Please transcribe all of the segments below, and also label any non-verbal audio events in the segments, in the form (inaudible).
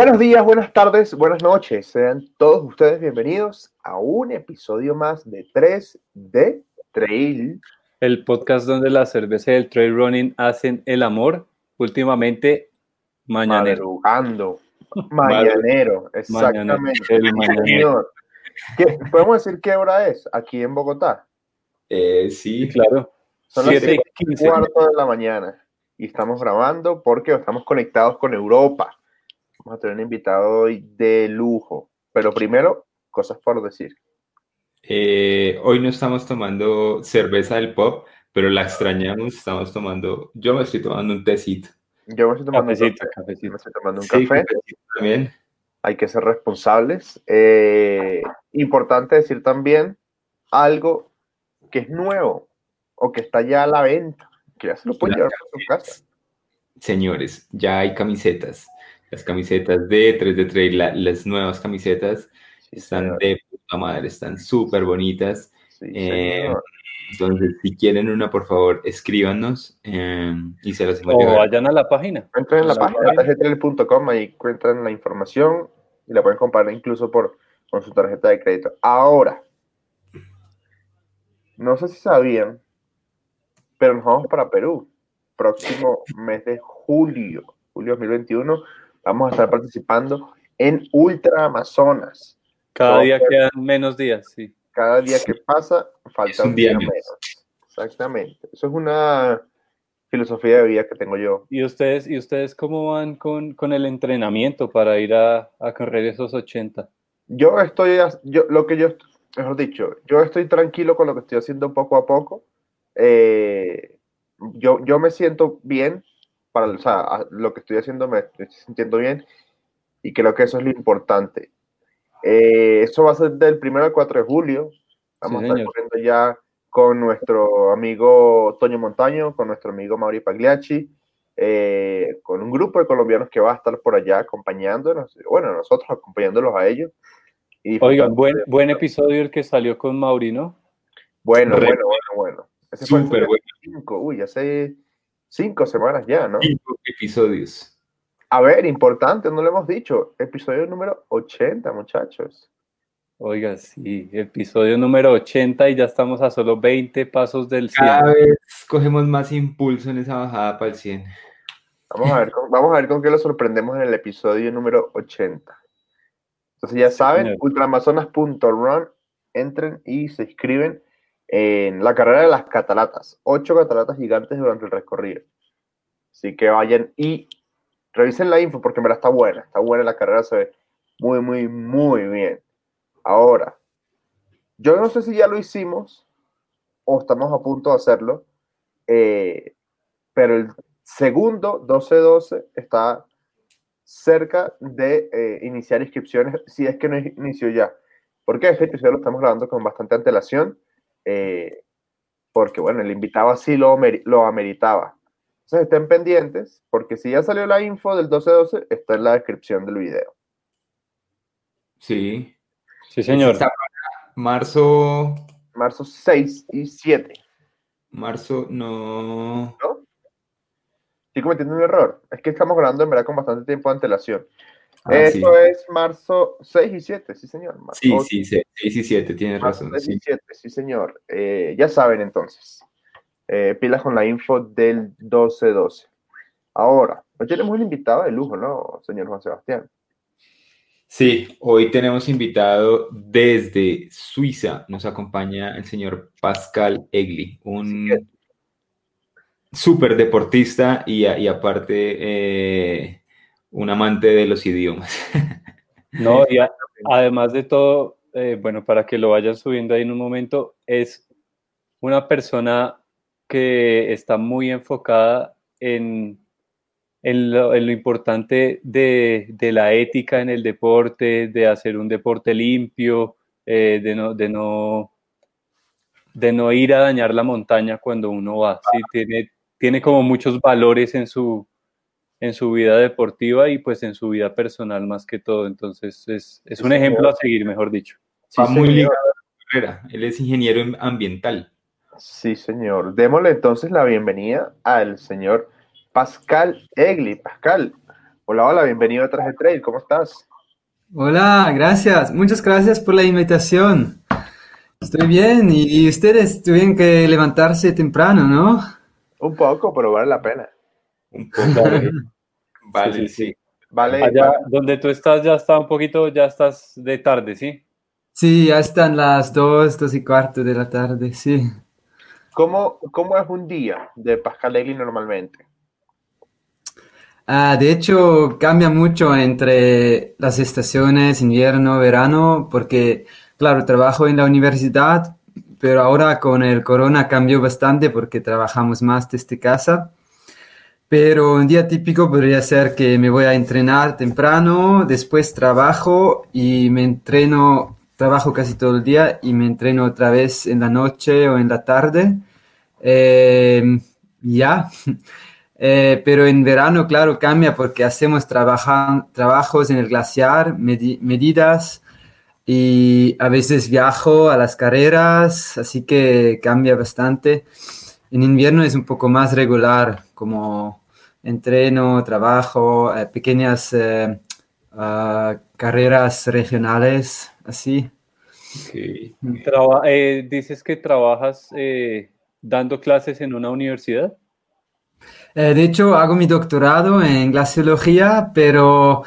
Buenos días, buenas tardes, buenas noches. Sean todos ustedes bienvenidos a un episodio más de 3 de Trail. El podcast donde la cerveza y el trail running hacen el amor. Últimamente, mañanero. Madrugando. (laughs) Mañanero, exactamente. Mañanero. ¿Qué- ¿Podemos decir qué hora es aquí en Bogotá? Eh, sí, Claro. Son las 7 y 7 15. cuarto de la mañana y estamos grabando porque estamos conectados con Europa. Vamos a tener un invitado hoy de lujo. Pero primero, cosas por decir. eh, hoy no estamos tomando cerveza del pop, pero la extrañamos, estamos tomando, yo me estoy tomando un tecito. Yo me estoy tomando, un Cafecito, café, cafecito. me estoy tomando un Sí, café. también. hay que ser responsables. Eh, importante decir también algo que es nuevo o que está ya a la venta, que ya se lo pueden llevar para su casa. Señores, ya hay camisetas. Las camisetas de 3 de Trail, la- las nuevas camisetas están señor. de puta madre, están súper bonitas. Sí, Eh, entonces, si quieren una, por favor, escríbanos eh, y se las O llegar. vayan a la página. Entren en la la página página. tarjetatrail.com, ahí encuentran la información y la pueden comprar incluso por, con su tarjeta de crédito. Ahora, no sé si sabían, pero nos vamos para Perú. Próximo mes de julio, julio 2021, vamos a estar participando en Ultra Amazonas. Cada día quedan menos días, sí. Cada día que pasa, falta Es un un día día menos. menos. Exactamente. Eso es una filosofía de vida que tengo yo. ¿Y ustedes, y ustedes cómo van con, con el entrenamiento para ir a, a correr esos 80? Yo estoy, yo, lo que yo, mejor dicho, yo estoy tranquilo con lo que estoy haciendo poco a poco. Eh, yo, yo me siento bien, para, o sea, lo que estoy haciendo me estoy sintiendo bien y creo que eso es lo importante. Eh, eso va a ser del 1 al 4 de julio. Vamos Sí, a estar señor. corriendo ya con nuestro amigo Toño Montaño, con nuestro amigo Mauri Pagliacci, eh, con un grupo de colombianos que va a estar por allá acompañándonos, bueno, nosotros acompañándolos a ellos. Y Oigan, disfrutando buen, de- buen episodio el que salió con Mauri, ¿no? Bueno, Re- bueno, bueno, bueno. Ese fue el Súper bueno. cinco, uy, hace cinco semanas ya, ¿no? Cinco episodios. A ver, importante, no lo hemos dicho. Episodio número 80, muchachos. Oiga, sí, episodio número 80 y ya estamos a solo 20 pasos del 100. Cada vez cogemos más impulso en esa bajada para el 100. Vamos a ver con, vamos a ver con qué lo sorprendemos en el episodio número 80. Entonces ya Sí, saben, señor. ultramazonas.run, entren y se inscriben en la carrera de las cataratas. Ocho cataratas gigantes durante el recorrido. Así que vayan y revisen la info porque mira, está buena. Está buena la carrera, se ve muy, muy, muy bien. Ahora, yo no sé si ya lo hicimos o estamos a punto de hacerlo, eh, pero el segundo 12-12 está cerca de eh, iniciar inscripciones, si es que no inició ya. Porque este episodio lo estamos grabando con bastante antelación, eh, porque bueno, el invitado así lo, lo ameritaba. Entonces estén pendientes, porque si ya salió la info del 12-12, está en la descripción del video. Sí. Sí, señor. Está para marzo, Marzo 6 y 7. marzo, no. ¿no? Estoy cometiendo un error. Es que estamos grabando en verdad con bastante tiempo de antelación. Ah, Eso sí. es marzo 6 y 7, sí, señor. Marzo Sí, 8, sí, 6 y 7, tienes razón. 6 y Sí. 7, sí, señor. Eh, ya saben entonces. Eh, pilas con la info del 12-12. Ahora, hoy tenemos un invitado de lujo, ¿no, señor Juan Sebastián? Sí, hoy tenemos invitado desde Suiza. Nos acompaña el señor Pascal Egli, un súper deportista y, y aparte eh, un amante de los idiomas. (laughs) No, y a- además de todo, eh, bueno, para que lo vayan subiendo ahí en un momento, es una persona que está muy enfocada en, en lo, en lo importante de, de la ética en el deporte, de hacer un deporte limpio, eh, de no, de no, de no ir a dañar la montaña cuando uno va. ¿sí? Tiene, tiene como muchos valores en su, en su vida deportiva y pues en su vida personal más que todo. Entonces es, es Sí, un señor. ejemplo a seguir, mejor dicho. Sí, Va muy ligado a su carrera. Él es ingeniero en- ambiental. Sí, señor. Démosle entonces la bienvenida al señor Pascal Egli. Pascal, Hola, hola, bienvenido a Traje Trade, ¿cómo estás? Hola, gracias, muchas gracias por la invitación. Estoy bien, y, ustedes tuvieron que levantarse temprano, ¿no? Un poco, pero vale la pena. Un poco. (laughs) vale, sí. Vale. Allá donde tú estás ya está un poquito, ya estás de tarde, ¿sí? Sí, ya están las dos, dos y cuarto de la tarde, sí. ¿Cómo, cómo es un día de Pascal Egli normalmente? Ah, de hecho, cambia mucho entre las estaciones, invierno, verano, porque, claro, trabajo en la universidad, pero ahora con el corona cambió bastante porque trabajamos más desde casa. Pero un día típico podría ser que me voy a entrenar temprano, después trabajo y me entreno, trabajo casi todo el día y me entreno otra vez en la noche o en la tarde. Eh, ya. (laughs) Eh, pero en verano, claro, cambia porque hacemos trabajos en el glaciar, medidas y a veces viajo a las carreras, así que cambia bastante. En invierno es un poco más regular, como entreno, trabajo, eh, pequeñas eh, ah, carreras regionales, así. dices que trabajas dando clases en una universidad. Eh, de hecho, hago mi doctorado en glaciología, pero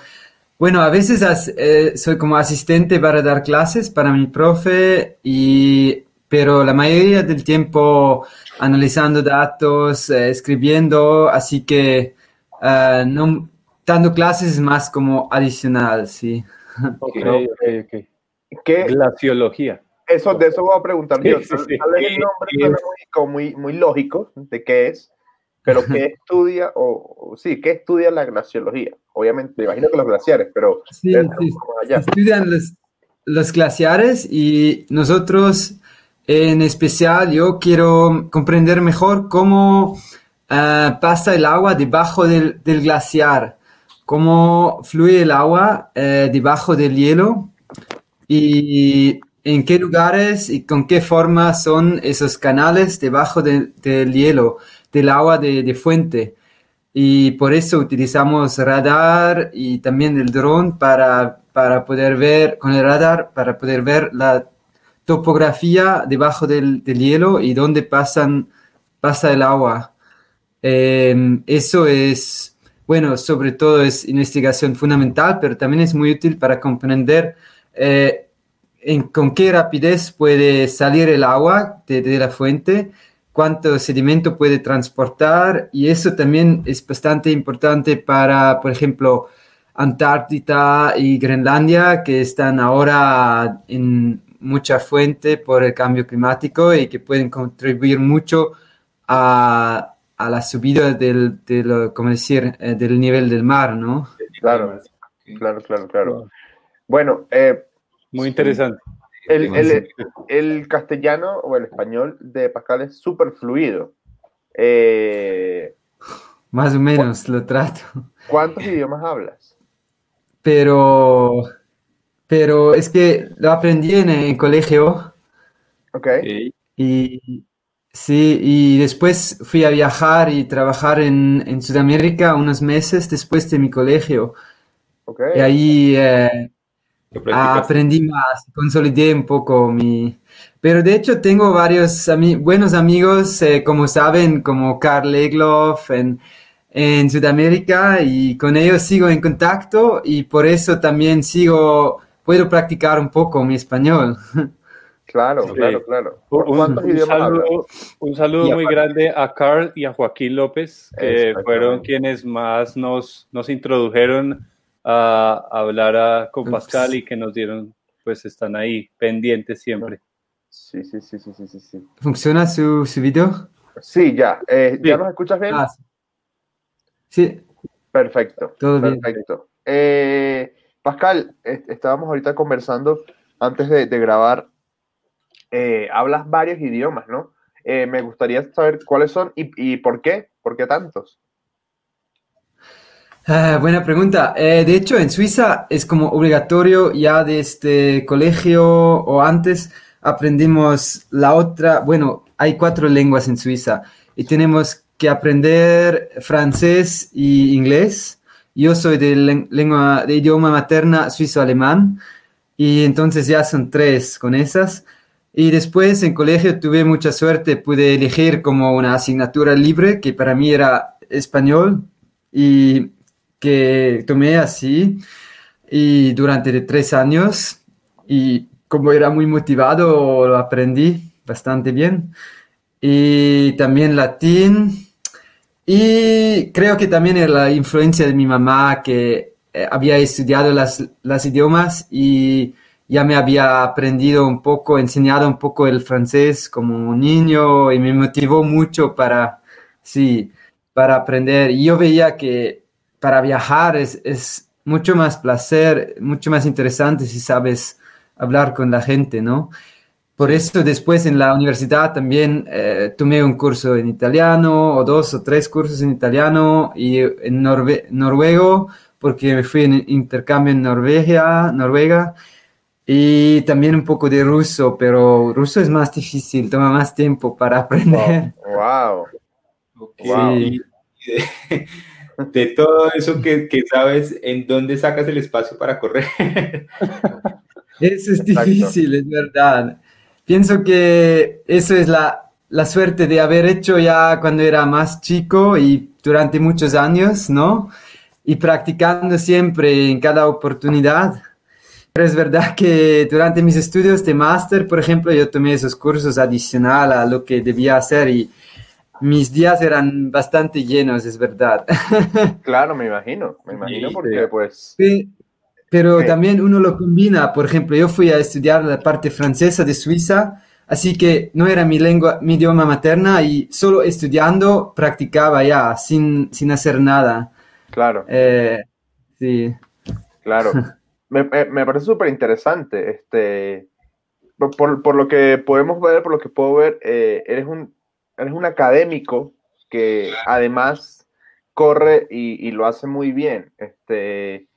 bueno, a veces eh, soy como asistente para dar clases para mi profe, y, pero la mayoría del tiempo analizando datos, eh, escribiendo, así que no, dando clases es más como adicional, sí. (laughs) Ok, ok, ok. ¿Qué? Glaciología. Eso, de eso voy a preguntar yo. el nombre muy, muy, muy lógico de qué es, pero ¿qué (laughs) estudia, o, sí, qué estudia la glaciología? Obviamente, me imagino que los glaciares, pero sí, estudian los, los, glaciares y nosotros, en especial, yo quiero comprender mejor cómo ah, pasa el agua debajo del, glaciar, cómo fluye el agua eh, debajo del hielo y en qué lugares y con qué forma son esos canales debajo del hielo del agua de, fuente. Y por eso utilizamos radar y también el dron para, para poder ver, con el radar, para poder ver la topografía debajo del, hielo y dónde pasa el agua. Em, eso es, bueno, sobre todo es investigación fundamental, pero también es muy útil para comprender eh, con qué rapidez puede salir el agua de, de la fuente cuánto sedimento puede transportar y eso también es bastante importante para, por ejemplo, Antártida y Groenlandia, que están ahora en mucha fuente por el cambio climático y que pueden contribuir mucho a, a la subida del, del, decir, eh, del nivel del mar, ¿no? Claro, claro, claro, claro. Bueno, eh, muy interesante. El, castellano o el español de Pascal es súper fluido. Eh, Más o menos lo trato. ¿Cuántos idiomas hablas? Pero, pero es que lo aprendí en el colegio. Ok. Y sí, y después fui a viajar y trabajar en, Sudamérica unos meses después de mi colegio. Okay. Y ahí eh, aprendí más, consolidé un poco mi... Pero de hecho tengo varios buenos amigos, eh, como saben, como Carl Egloff en, en Sudamérica y con ellos sigo en contacto y por eso también sigo, puedo practicar un poco mi español. (laughs) Claro, claro, claro. Un, saludo, muy grande a Carl y a Joaquín López, que fueron quienes más nos, nos introdujeron a hablar con Pascal y que nos dieron, pues están ahí pendientes siempre. Sí, sí, sí, sí, sí, sí. ¿Funciona su, su video? Sí, ya. Eh, ¿Ya nos escuchas bien? Ah, sí. Perfecto. Todo perfecto. Eh, Pascal, estábamos ahorita conversando antes de, grabar. Eh, hablas varios idiomas, ¿no? me gustaría saber cuáles son y, y por qué. ¿Por qué tantos? Ah, buena pregunta. Eh, de hecho, en Suiza es como obligatorio ya desde este colegio o antes aprendimos la otra, bueno, hay cuatro lenguas en Suiza y tenemos que aprender francés y inglés Yo soy de lengua, de idioma materna suizo-alemán y entonces ya son tres con esas. Y después en colegio tuve mucha suerte, pude elegir como una asignatura libre que para mí era español y que tomé así y durante tres años y como era muy motivado lo aprendí bastante bien y también latín y creo que también era la influencia de mi mamá que eh, había estudiado las, las idiomas y ya me había aprendido un poco, enseñado un poco el francés como niño y me motivó mucho para, sí, para aprender. Y yo veía que para viajar es, es mucho más placer, mucho más interesante si sabes hablar con la gente, ¿no? Por eso después en la universidad también eh, tomé un curso en italiano o dos o tres cursos en italiano y en noruego porque me fui en intercambio en Noruega, Noruega y también un poco de ruso, pero ruso es más difícil, toma más tiempo para (laughs) aprender. Wow. De, todo eso que, que, sabes, ¿en dónde sacas el espacio para correr? Eso es difícil, es verdad. Pienso que eso es la, la suerte de haber hecho ya cuando era más chico y durante muchos años, ¿no? Y practicando siempre en cada oportunidad pero es verdad que durante mis estudios de máster, por ejemplo, yo tomé esos cursos adicional a lo que debía hacer y mis días eran bastante llenos, es verdad. (laughs) Claro, me imagino, me imagino porque pues... Sí, pero también uno lo combina, por ejemplo, yo fui a estudiar la parte francesa de Suiza, así que no era mi lengua, mi idioma materna y solo estudiando practicaba ya, sin, sin hacer nada. Claro. Eh, sí. Claro. (laughs) me, me, parece súper interesante. Este, por, por, lo que podemos ver, por lo que puedo ver, eh, eres, un, eres un académico que además corre y, y, lo hace muy bien. Este,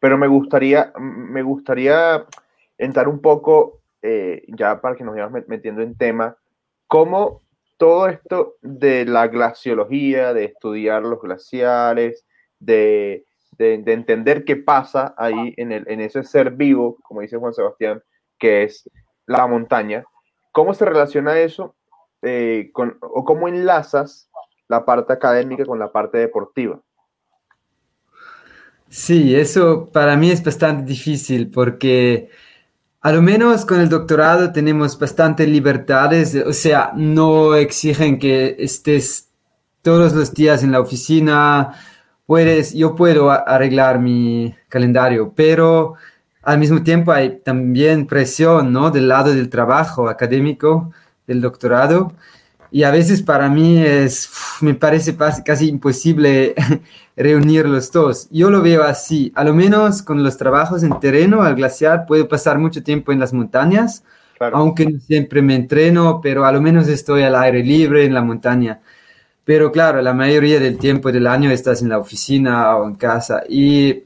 pero me gustaría, me gustaría entrar un poco, eh, ya para que nos vayamos metiendo en tema, cómo todo esto de la glaciología, de estudiar los glaciares, de de, entender qué pasa ahí en, el, en ese ser vivo, como dice Juan Sebastián, que es la montaña. ¿Cómo se relaciona eso eh, con, o cómo enlazas la parte académica con la parte deportiva? Sí, eso para mí es bastante difícil porque a lo menos con el doctorado tenemos bastantes libertades, o sea, no exigen que estés todos los días en la oficina, puedes, yo puedo arreglar mi calendario, pero al mismo tiempo hay también presión, ¿no? Del lado del trabajo académico, del doctorado. Y a veces para mí es, me parece casi imposible (laughs) reunir los dos. Yo lo veo así, a lo menos con los trabajos en terreno, al glaciar, puedo pasar mucho tiempo en las montañas, aunque no siempre me entreno, pero a lo menos estoy al aire libre en la montaña. Pero claro, la mayoría del tiempo del año estás en la oficina o en casa y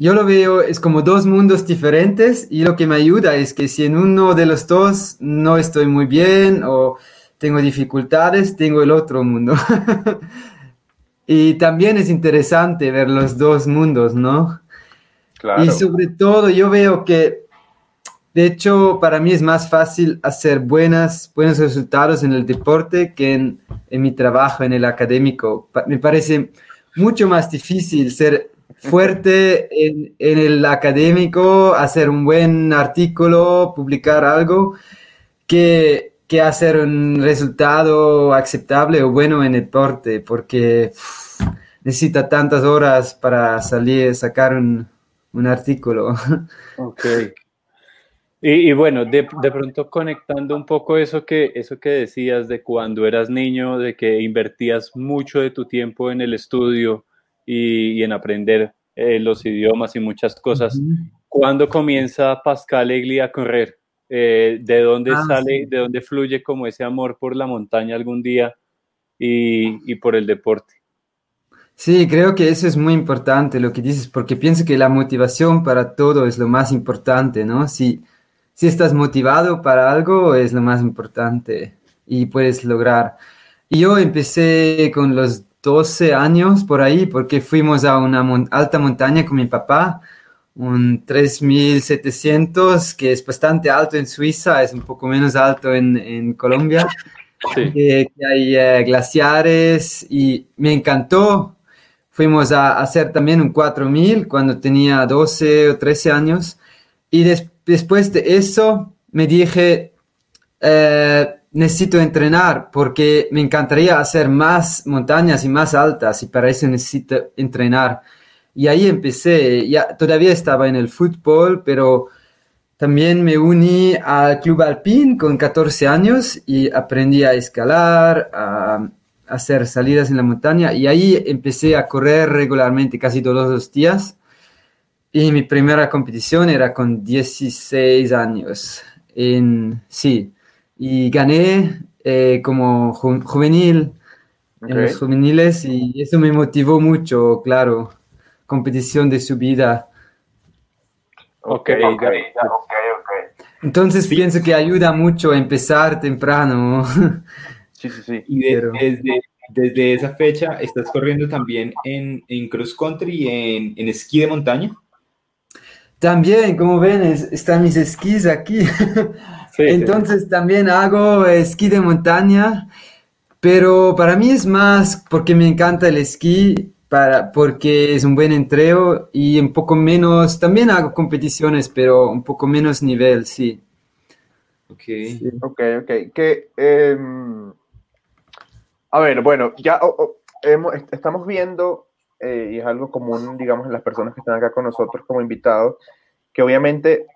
yo lo veo es como dos mundos diferentes y lo que me ayuda es que si en uno de los dos no estoy muy bien o tengo dificultades, tengo el otro mundo. (laughs) y también es interesante ver los dos mundos, ¿no? Claro. Y sobre todo yo veo que de hecho, para mí es más fácil hacer buenas, buenos resultados en el deporte que en, mi trabajo, en el académico. me parece mucho más difícil ser fuerte en, el académico, hacer un buen artículo, publicar algo, que, que hacer un resultado aceptable o bueno en el deporte, porque necesita tantas horas para salir, sacar un, un artículo. (laughs) Ok. Y, bueno, de, de, pronto conectando un poco eso que, eso que decías de cuando eras niño, de que invertías mucho de tu tiempo en el estudio y, en aprender eh, los idiomas y muchas cosas. ¿Cuándo comienza Pascal Egli a correr? Eh, ¿De dónde ah, sale, de dónde fluye como ese amor por la montaña algún día y, y por el deporte? Sí, creo que eso es muy importante lo que dices, porque pienso que la motivación para todo es lo más importante, ¿no? Si, si estás motivado para algo es lo más importante y puedes lograr. Y yo empecé con los 12 años por ahí, porque fuimos a una alta montaña con mi papá, un 3700, que es bastante alto en Suiza, es un poco menos alto en, Colombia. que hay eh, glaciares y me encantó. Fuimos a, hacer también un 4000 cuando tenía 12 o 13 años y después de eso me dije, eh, necesito entrenar porque me encantaría hacer más montañas y más altas y para eso necesito entrenar. Y ahí empecé, ya todavía estaba en el fútbol, pero también me uní al Club Alpín con 14 años y aprendí a escalar, a, hacer salidas en la montaña y ahí empecé a correr regularmente casi todos los días. Y mi primera competición era con 16 años. En, sí, y gané eh, como juvenil en los juveniles y eso me motivó mucho, claro, competición de subida. Ok, ok, ok, Entonces pienso que ayuda mucho a empezar temprano. (laughs) Sí, sí, sí. Y desde, desde, esa fecha estás corriendo también en, en cross country y en, en esquí de montaña. También, como ven, están mis esquís aquí. (laughs) Entonces también hago esquí de montaña, pero para mí es más porque me encanta el esquí, para, porque es un buen entreno y un poco menos, también hago competiciones, pero un poco menos nivel, sí. Ok, ok, ok. Que, em, a ver, bueno, ya estamos viendo, eh, y es algo común, digamos, en las personas que están acá con nosotros como invitados, que obviamente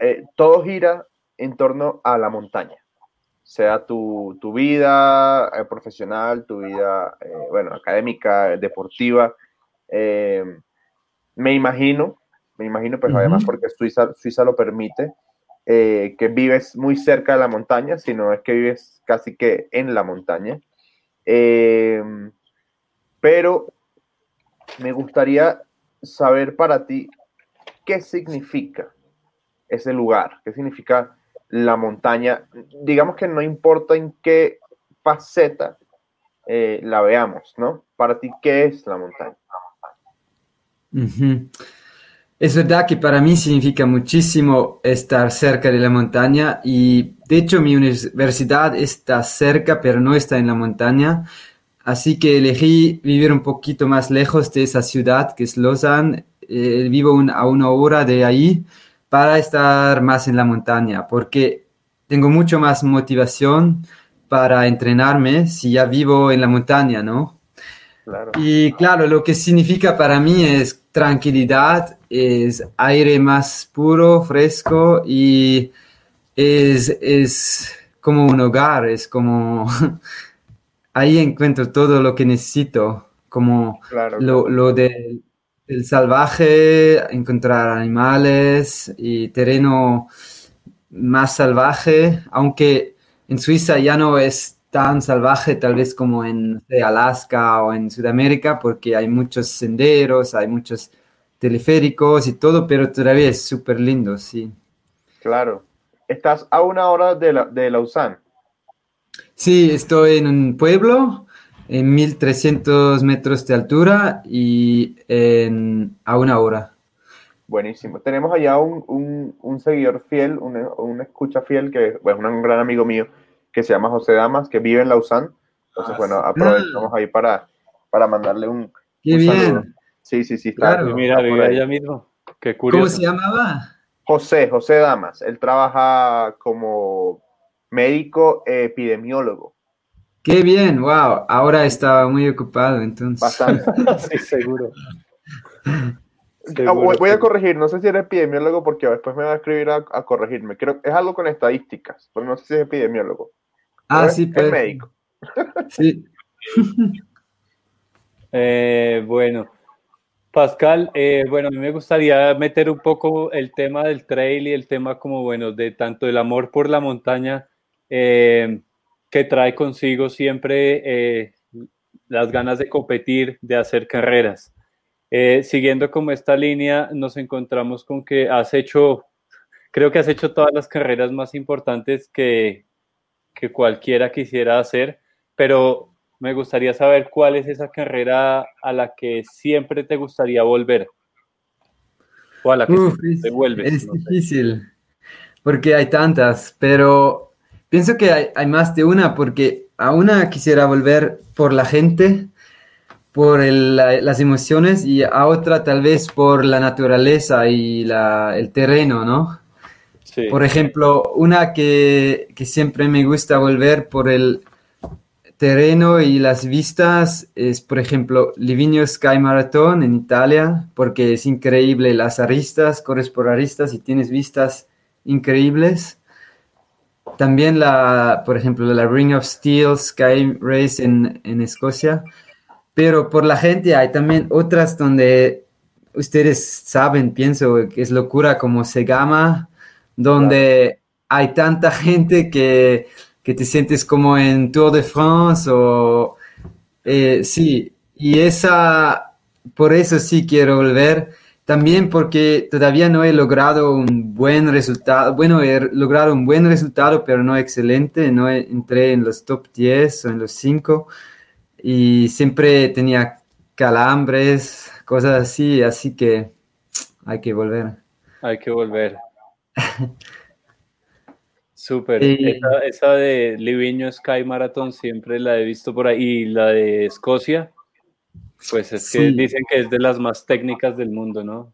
eh, todo gira en torno a la montaña, sea tu, vida eh, profesional, tu vida, eh, bueno, académica, deportiva. Eh, me imagino, me imagino, pues además porque Suiza, Suiza lo permite, que vives muy cerca de la montaña, sino es que vives casi que en la montaña. pero me gustaría saber para ti qué significa ese lugar, qué significa la montaña, digamos que no importa en qué faceta eh, la veamos, ¿no? Para ti, ¿qué es la montaña? Es verdad que para mí significa muchísimo estar cerca de la montaña y de hecho mi universidad está cerca pero no está en la montaña, así que elegí vivir un poquito más lejos de esa ciudad que es Lausanne, eh, vivo a una hora de ahí para estar más en la montaña, porque tengo mucho más motivación para entrenarme si ya vivo en la montaña, ¿no? Y claro, lo que significa para mí es tranquilidad, es aire más puro, fresco y es, como un hogar, es como (laughs) ahí encuentro todo lo que necesito, como lo, lo de el salvaje, encontrar animales y terreno más salvaje, aunque en Suiza ya no es tan salvaje tal vez como en Alaska o en Sudamérica, porque hay muchos senderos, hay muchos teleféricos y todo, pero todavía es súper lindo, sí. Claro. ¿Estás a una hora de, la, de Lausanne? Sí, estoy en un pueblo en 1300 metros de altura y en, a una hora. Buenísimo. Tenemos allá un, un, seguidor fiel, un, escucha fiel, que es un gran amigo mío, que se llama José Damas, que vive en Lausanne. Entonces, bueno, ah, aprovechamos ahí para, para mandarle un, Qué bien. Sí, sí, sí. claro. mira, vive allá mismo. Qué curioso. ¿Cómo se llamaba? José, José Damas. Él trabaja como médico epidemiólogo. Qué bien, wow. Ahora estaba muy ocupado, entonces. Bastante. (laughs) sí, seguro. (laughs) Voy a corregir, no sé si eres epidemiólogo porque después me va a escribir a, corregirme. Creo que es algo con estadísticas, pero no sé si es epidemiólogo. Ah, sí, pero. Es pues. médico. (laughs) Sí. Eh, bueno, Pascal, eh, bueno, a mí me gustaría meter un poco el tema del trail y el tema como, bueno, de tanto el amor por la montaña. Eh, que trae consigo siempre eh, las ganas de competir, de hacer carreras. Eh, siguiendo como esta línea, nos encontramos con que has hecho, creo que has hecho todas las carreras más importantes que, que cualquiera quisiera hacer, pero me gustaría saber cuál es esa carrera a la que siempre te gustaría volver. O a la que te vuelves. Es difícil, porque hay tantas, pero pienso que hay, hay, más de una, porque a una quisiera volver por la gente, por las emociones, y a otra tal vez por la naturaleza y la, el terreno, ¿no? Por ejemplo, una que, que siempre me gusta volver por el terreno y las vistas es, por ejemplo, Livigno Sky Marathon en Italia, porque es increíble las aristas, corres por aristas y tienes vistas increíbles. También la, por ejemplo, la Ring of Steel Sky Race en, en Escocia. Pero por la gente hay también otras donde ustedes saben, pienso que es locura como Segama, donde hay tanta gente que que te sientes como en Tour de France o eh, sí, y esa, por eso sí quiero volver. También porque todavía no he logrado un buen resultado. Bueno, he logrado un buen resultado, pero no excelente. No entré en los top 10 o en los 5. Y siempre tenía calambres, cosas así. Así que hay que volver. Hay que volver. (laughs) Súper. Esa, de Livigno Sky Marathon siempre la he visto por ahí. Y la de Escocia, pues es que dicen que es de las más técnicas del mundo, ¿no?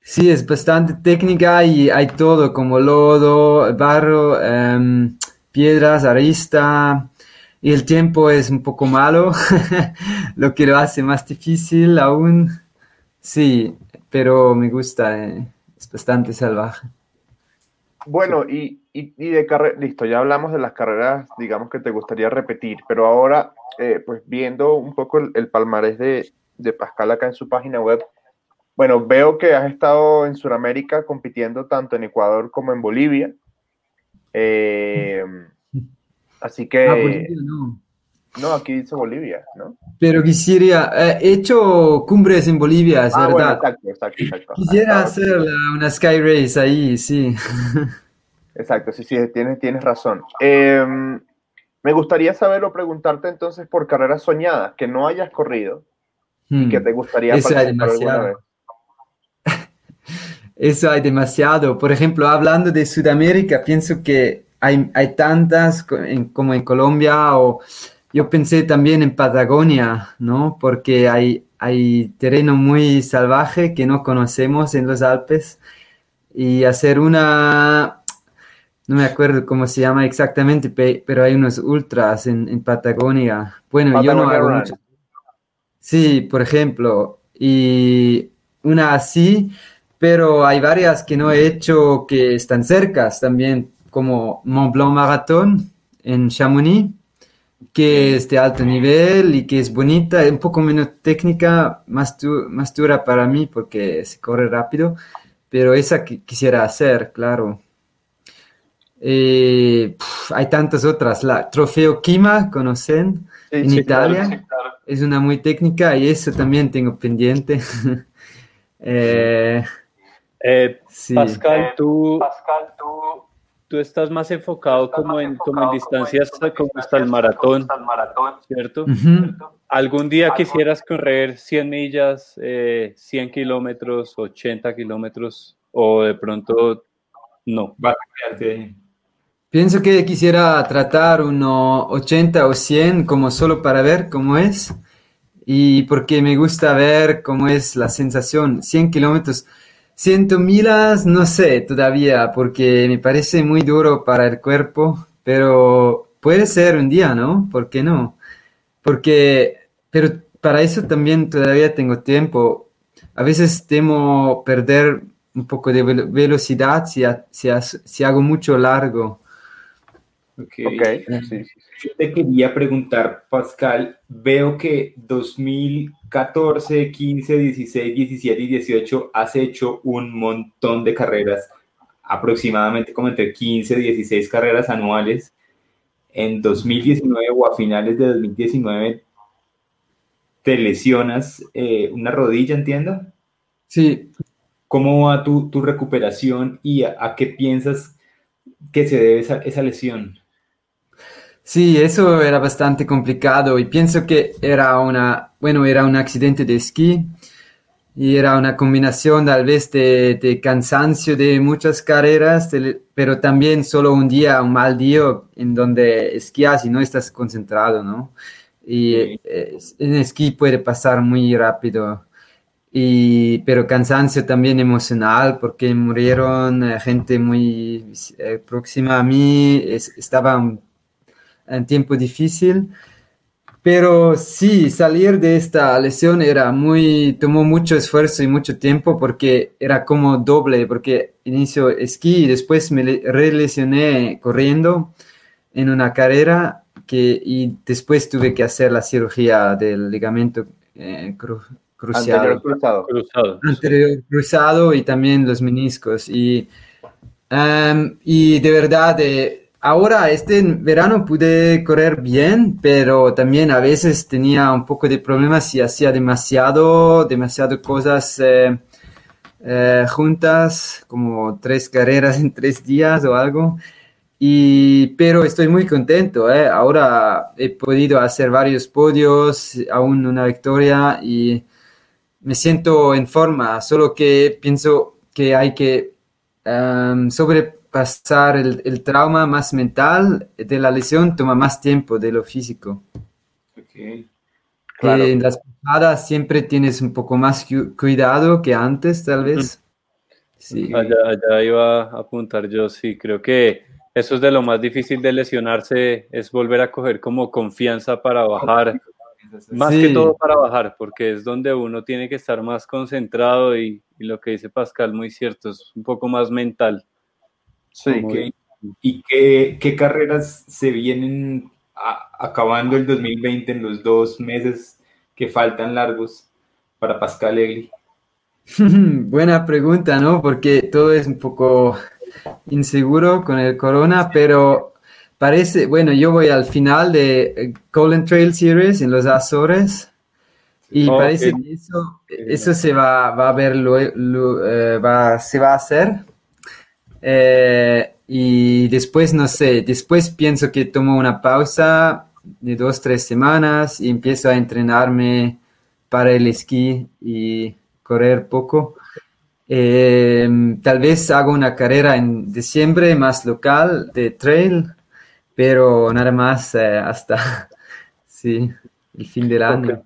Sí, es bastante técnica y hay todo, como lodo, barro, em, piedras, arista. Y el tiempo es un poco malo, (laughs) lo que lo hace más difícil aún. Sí, pero me gusta, eh, es bastante salvaje. Bueno, y, de carrera, listo, ya hablamos de las carreras, digamos que te gustaría repetir, pero ahora, eh, pues viendo un poco el, palmarés de, Pascal acá en su página web, bueno, veo que has estado en Sudamérica compitiendo tanto en Ecuador como en Bolivia. Eh, así que... Ah, Bolivia no. No, aquí dice Bolivia, ¿no? Pero quisiera, eh, he hecho cumbres en Bolivia, es ah, verdad. exacto, exacto, exacto. Quisiera hacer una Sky Race ahí, sí. Exacto, sí, sí, tienes, tienes razón. Em, me gustaría saber o preguntarte entonces por carreras soñadas que no hayas corrido y que hmm. te gustaría Eso hay demasiado. (laughs) Eso hay demasiado. Por ejemplo, hablando de Sudamérica, pienso que hay, hay tantas como en Colombia o yo pensé también en Patagonia, ¿no? Porque hay, hay terreno muy salvaje que no conocemos en los Alpes y hacer una, no me acuerdo cómo se llama exactamente, pero hay unos ultras en, Patagonia. Bueno, yo no hago mucho. Sí, por ejemplo, y una así, pero hay varias que no he hecho que están cercas también, como Mont Blanc Marathon en Chamonix que es de alto nivel y que es bonita, un poco menos técnica, más, más dura para mí porque se corre rápido, pero esa que quisiera hacer, claro. Eh, hay tantas otras, la Trofeo Kima, ¿conocen? en Italia. Es una muy técnica y eso también tengo pendiente. (laughs) Eh, eh, Pascal, tú, Pascal, tú tú estás más enfocado como en, como en distancias como hasta el maratón, ¿cierto? ¿Algún día quisieras correr 100 millas, 100 eh, kilómetros, 80 kilómetros o de pronto no? Pienso que quisiera tratar uno 80 o 100 como solo para ver cómo es y porque me gusta ver cómo es la sensación. 100 kilómetros Ciento milas, no sé todavía, porque me parece muy duro para el cuerpo, pero puede ser un día, ¿no? ¿Por qué no? Porque, pero para eso también todavía tengo tiempo. A veces temo perder un poco de velocidad si, si, hago mucho largo. Ok, okay. Sí, sí, yo te quería preguntar, Pascal, veo que 2014, 15, 16, 17 y 18 has hecho un montón de carreras, aproximadamente como entre 15, 16 carreras anuales. En 2019 o a finales de 2019 te lesionas eh, una rodilla, entiendo. Sí. ¿Cómo va tu, tu recuperación y a, qué piensas que se debe esa, esa lesión? Sí, eso era bastante complicado y pienso que era una, bueno, era un accidente de esquí y era una combinación tal vez de, cansancio de muchas carreras, pero también solo un día, un mal día en donde esquías y no estás concentrado, ¿no? Y eh, en esquí puede pasar muy rápido. Y, pero cansancio también emocional porque murieron eh, gente muy eh, próxima a mí, estaba un, un tiempo difícil pero sí, salir de esta lesión era muy, tomó mucho esfuerzo y mucho tiempo porque era como doble, porque inicio esquí y después me relesioné corriendo en una carrera que, y después tuve que hacer la cirugía del ligamento eh, cruciado. Anterior cruzado. cruzado. Anterior cruzado y también los meniscos. Y, y de verdad... Eh, Ahora, este verano pude correr bien, pero también a veces tenía un poco de problemas si hacía demasiado, demasiado cosas eh, eh, juntas, como tres carreras (laughs) en tres días o algo. Y, pero estoy muy contento. Eh. Ahora he podido hacer varios podios, aún una victoria y me siento en forma, solo que pienso que hay que um, sobre pasar el, trauma más mental de la lesión toma más tiempo de lo físico. Okay. En las pasadas siempre tienes un poco más cuidado que antes, tal vez. Sí. Allá, iba a apuntar yo, sí, creo que eso es de lo más difícil de lesionarse, es volver a coger como confianza para bajar, más que todo para bajar, porque es donde uno tiene que estar más concentrado y, y lo que dice Pascal, muy cierto, es un poco más mental. Sí. ¿Y qué, carreras se vienen acabando el 2020 en los dos meses que faltan largos para Pascal Egli? (laughs) Buena pregunta, ¿no? Porque todo es un poco inseguro con el corona, pero parece, bueno, yo voy al final de Golden Trail Series en los Azores y parece que eso, eso se va, va a ver, lo, eh, va, se va a hacer eh, y después, no sé, después pienso que tomo una pausa de dos, tres semanas y empiezo a entrenarme para el esquí y correr poco. Eh, tal vez hago una carrera en diciembre más local de trail, pero nada más eh, hasta (laughs) sí, el fin del año.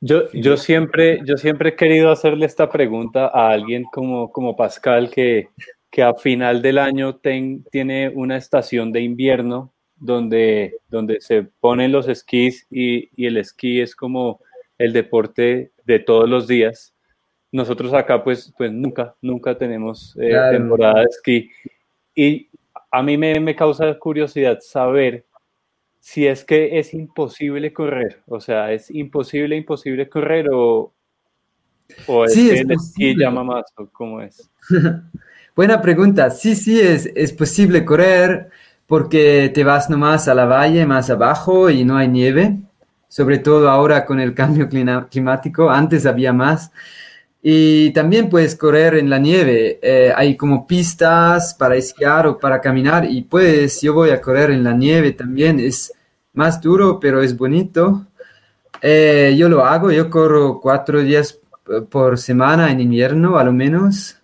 Yo, yo, siempre, yo siempre he querido hacerle esta pregunta a alguien como, como Pascal, que, que a final del año tiene una estación de invierno donde, donde se ponen los esquís y, el esquí es como el deporte de todos los días. Nosotros acá pues, pues nunca, nunca tenemos eh, temporada de esquí. Y a mí me, me, causa curiosidad saber si es que es imposible correr. O sea, es imposible, imposible correr o, o es que el esquí llama más o cómo es. (laughs) Buena pregunta. Sí, sí, es, es posible correr porque te vas nomás a la valle más abajo y no hay nieve, sobre todo ahora con el (laughs) cambio climático, antes había más. Y también puedes correr en la nieve, eh, hay como pistas para esquiar o para caminar y pues yo voy a correr en la nieve también, es más duro pero es bonito. Eh, yo lo hago, yo corro cuatro días por semana en invierno a lo menos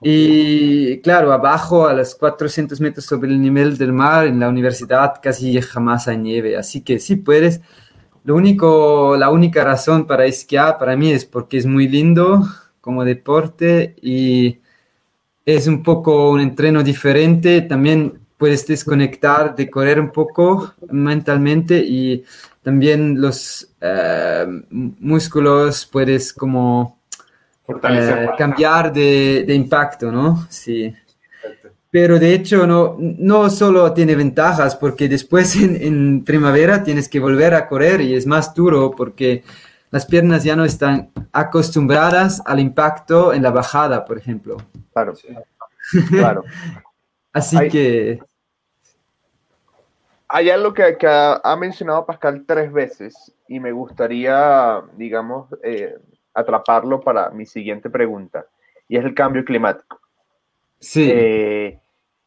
y claro, abajo a los 400 metros sobre el nivel del mar, en la universidad casi jamás hay nieve, así que sí puedes. Lo único, la única razón para esquiar para mí es porque es muy lindo como deporte y es un poco un entreno diferente. También puedes desconectar de correr un poco mentalmente y también los eh, músculos puedes como eh, cambiar de, impacto, ¿no? Sí. Pero de hecho no, no solo tiene ventajas, porque después (laughs) en, primavera tienes que volver a correr y es más duro porque las piernas ya no están acostumbradas al impacto en la bajada, por ejemplo. Claro, claro. (laughs) Así que... Hay algo que, ha, mencionado Pascal tres veces y me gustaría, digamos, eh, atraparlo para mi siguiente pregunta, y es el cambio climático. Sí. Eh,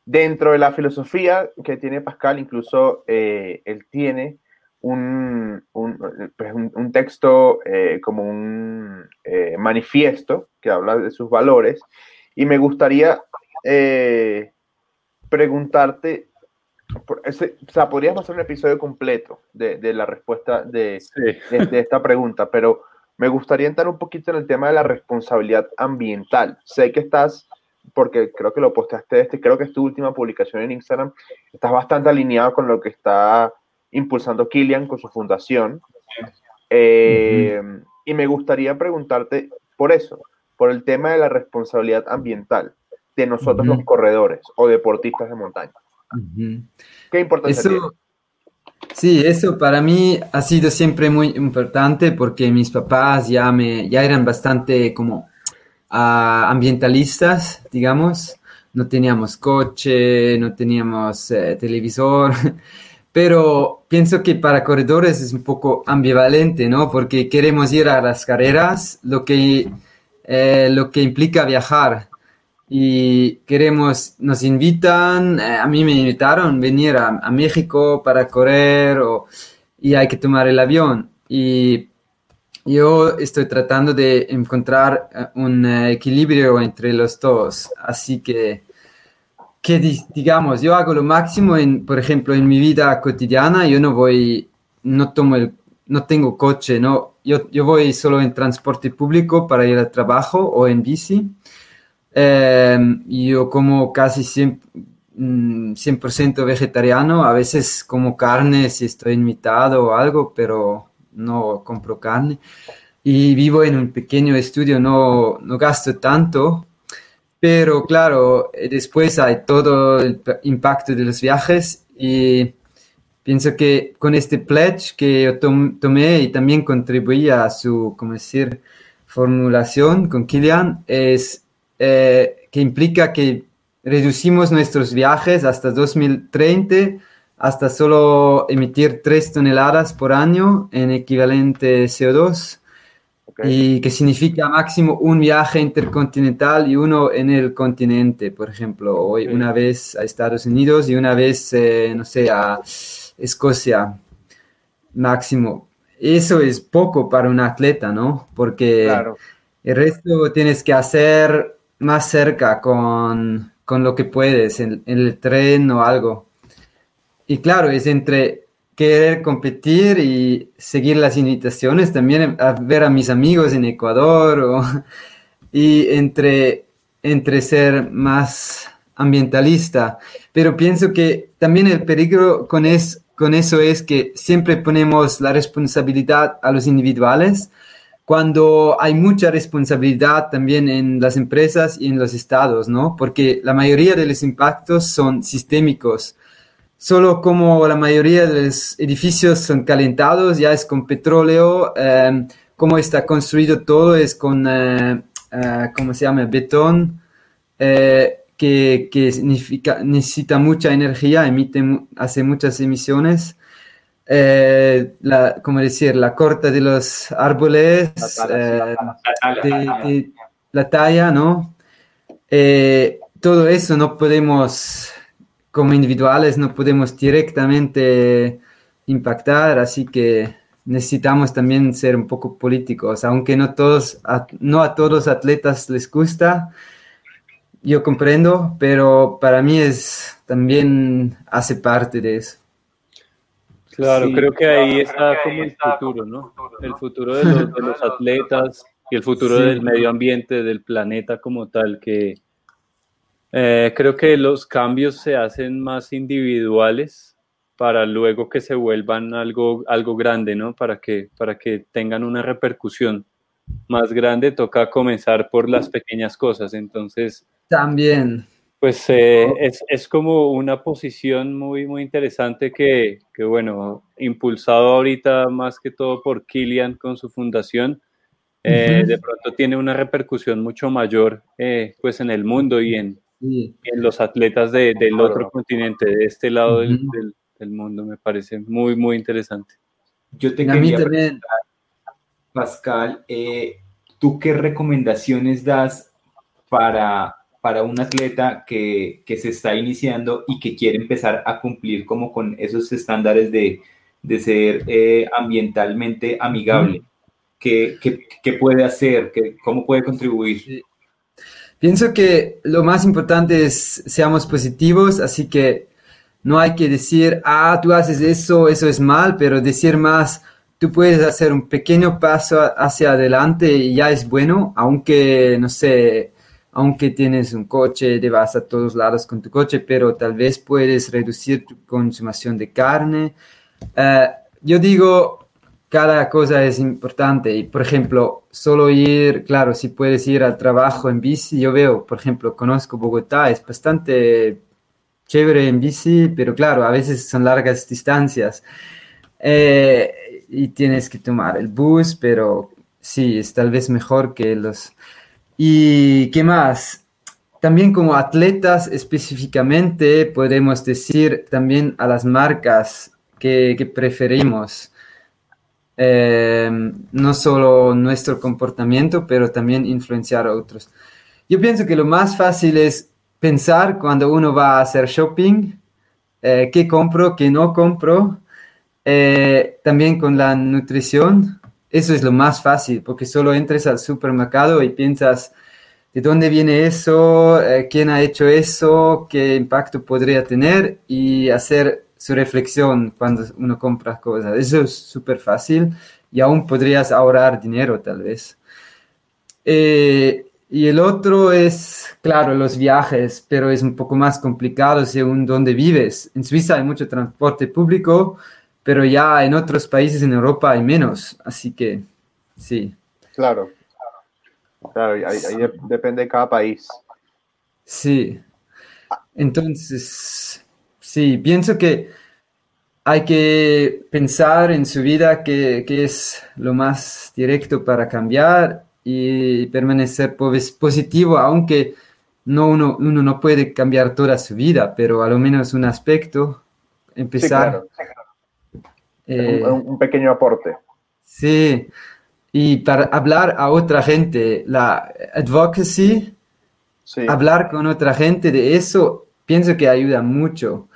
dentro de la filosofía que tiene Pascal, incluso eh, él tiene un, un, pues, texto como un manifiesto que habla de sus valores y me gustaría preguntarte o sea, podríamos hacer un episodio completo de, la respuesta de, esta pregunta, pero me gustaría entrar un poquito en el tema de la responsabilidad ambiental. Sé que estás, porque creo que lo posteaste, este, creo que es tu última publicación en Instagram, estás bastante alineado con lo que está impulsando Kilian con su fundación. Eh, y me gustaría preguntarte por eso, por el tema de la responsabilidad ambiental de nosotros los corredores o deportistas de montaña. ¿Qué importancia eso, Sí, eso para mí ha sido siempre muy importante porque mis papás ya, me, ya eran bastante como ah, ambientalistas, digamos. No teníamos coche, no teníamos eh, televisor, (laughs) pero pienso que para corredores es un poco ambivalente, ¿no? Porque queremos ir a las carreras, lo que, eh, lo que implica viajar y queremos, nos invitan, eh, a mí me invitaron a venir a, México para correr o, y hay que tomar el avión. Y yo estoy tratando de encontrar eh, un eh, equilibrio entre los dos. Así que, que digamos, yo hago lo máximo, en, por ejemplo, en mi vida cotidiana, yo no voy, no tomo el, no tengo coche, no, yo, yo voy solo en transporte público para ir al trabajo o en bici Em, yo como casi 100%, 100 vegetariano, a veces como carne si estoy invitado o algo, pero no compro carne. Y vivo en un pequeño estudio, no, no gasto tanto, pero claro, eh, después hay todo el impacto de los viajes y pienso que con este pledge que yo tomé y también contribuí a su, ¿cómo decir?, formulación con Kilian, es eh, que implica que reducimos nuestros viajes hasta 2030 hasta solo emitir 3 toneladas por año en equivalente CO2 y que significa máximo un viaje intercontinental y uno en el continente, por ejemplo, hoy una vez a Estados Unidos y una vez, eh, no sé, a Escocia, máximo. Eso es poco para un atleta, ¿no? Porque el resto tienes que hacer más cerca con, lo que puedes, en, el tren o algo. Y claro, es entre querer competir y seguir las invitaciones, también a ver a mis amigos en Ecuador, (laughs) y entre, entre ser más ambientalista. Pero pienso que también el peligro con, es, con eso es que siempre ponemos la responsabilidad a los individuales cuando hay mucha responsabilidad también en las empresas y en los estados, ¿no? Porque la mayoría de los impactos son sistémicos. Solo como la mayoría de los edificios son calentados, ya es con petróleo, eh, como está construido todo es con, eh, eh, ¿cómo se llama? Betón, que, que significa, necesita mucha energía, emite, hace muchas emisiones. Eh, la, como decir, la corta de los árboles, la talla, ¿no? Eh, todo eso no podemos, como individuales, no podemos directamente impactar, así que necesitamos también ser un poco políticos, aunque no, todos, no a todos los atletas les gusta, yo comprendo, pero para mí es también hace parte de eso. Claro, creo que ahí está como el futuro, ¿no? El futuro de los, (laughs) atletas y el futuro del medio ambiente, del planeta como tal, que eh, creo que los cambios se hacen más individuales para luego que se vuelvan algo, algo grande, ¿no? Para que, para que tengan una repercusión más grande, toca comenzar por las pequeñas cosas. Entonces... También. Pues eh, es, es, como una posición muy, muy interesante que, que, bueno, impulsado ahorita más que todo por Kilian con su fundación, eh, de pronto tiene una repercusión mucho mayor eh, pues en el mundo y en, en los atletas de, del otro continente, de este lado del, del, mundo, me parece muy, muy interesante. Yo te quería preguntar, Pascal, ¿tú qué recomendaciones das para para un atleta que, se está iniciando y que quiere empezar a cumplir como con esos estándares de, ser eh, ambientalmente amigable? ¿Qué, puede hacer? ¿Qué, ¿Cómo puede contribuir? Pienso que lo más importante es seamos positivos, así que no hay que decir, ah, tú haces eso, eso es mal, pero decir más, tú puedes hacer un pequeño paso hacia adelante y ya es bueno, aunque, no sé, aunque tienes un coche, te vas a todos lados con tu coche, pero tal vez puedes reducir tu consumación de carne. Eh, yo digo, cada cosa es importante y, por ejemplo, solo ir, claro, si puedes ir al trabajo en bici, yo veo, por ejemplo, conozco Bogotá, es bastante chévere en bici, pero claro, a veces son largas distancias. Eh, y tienes que tomar el bus, pero sí, es tal vez mejor que los... ¿Y qué más? También como atletas específicamente podemos decir también a las marcas que, preferimos. Em, no solo nuestro comportamiento, pero también influenciar a otros. Yo pienso que lo más fácil es pensar cuando uno va a hacer shopping, eh, qué compro, qué no compro, eh, también con la nutrición, eso es lo más fácil, porque solo entres al supermercado y piensas de dónde viene eso, eh, quién ha hecho eso, qué impacto podría tener y hacer su reflexión cuando uno compra cosas. Eso es súper fácil y aún podrías ahorrar dinero tal vez. Eh, y el otro es, claro, los viajes, pero es un poco más complicado según dónde vives. En Suiza hay mucho transporte público, pero ya en otros países en Europa hay menos, así que sí. Claro, claro, ahí, depende de cada país. Sí, entonces, sí, pienso que hay que pensar en su vida qué, es lo más directo para cambiar y permanecer positivo, aunque no uno, uno no puede cambiar toda su vida, pero a lo menos un aspecto, empezar. Eh, un, pequeño aporte. Sí, y para hablar a otra gente, la advocacy, hablar con otra gente de eso, pienso que ayuda mucho.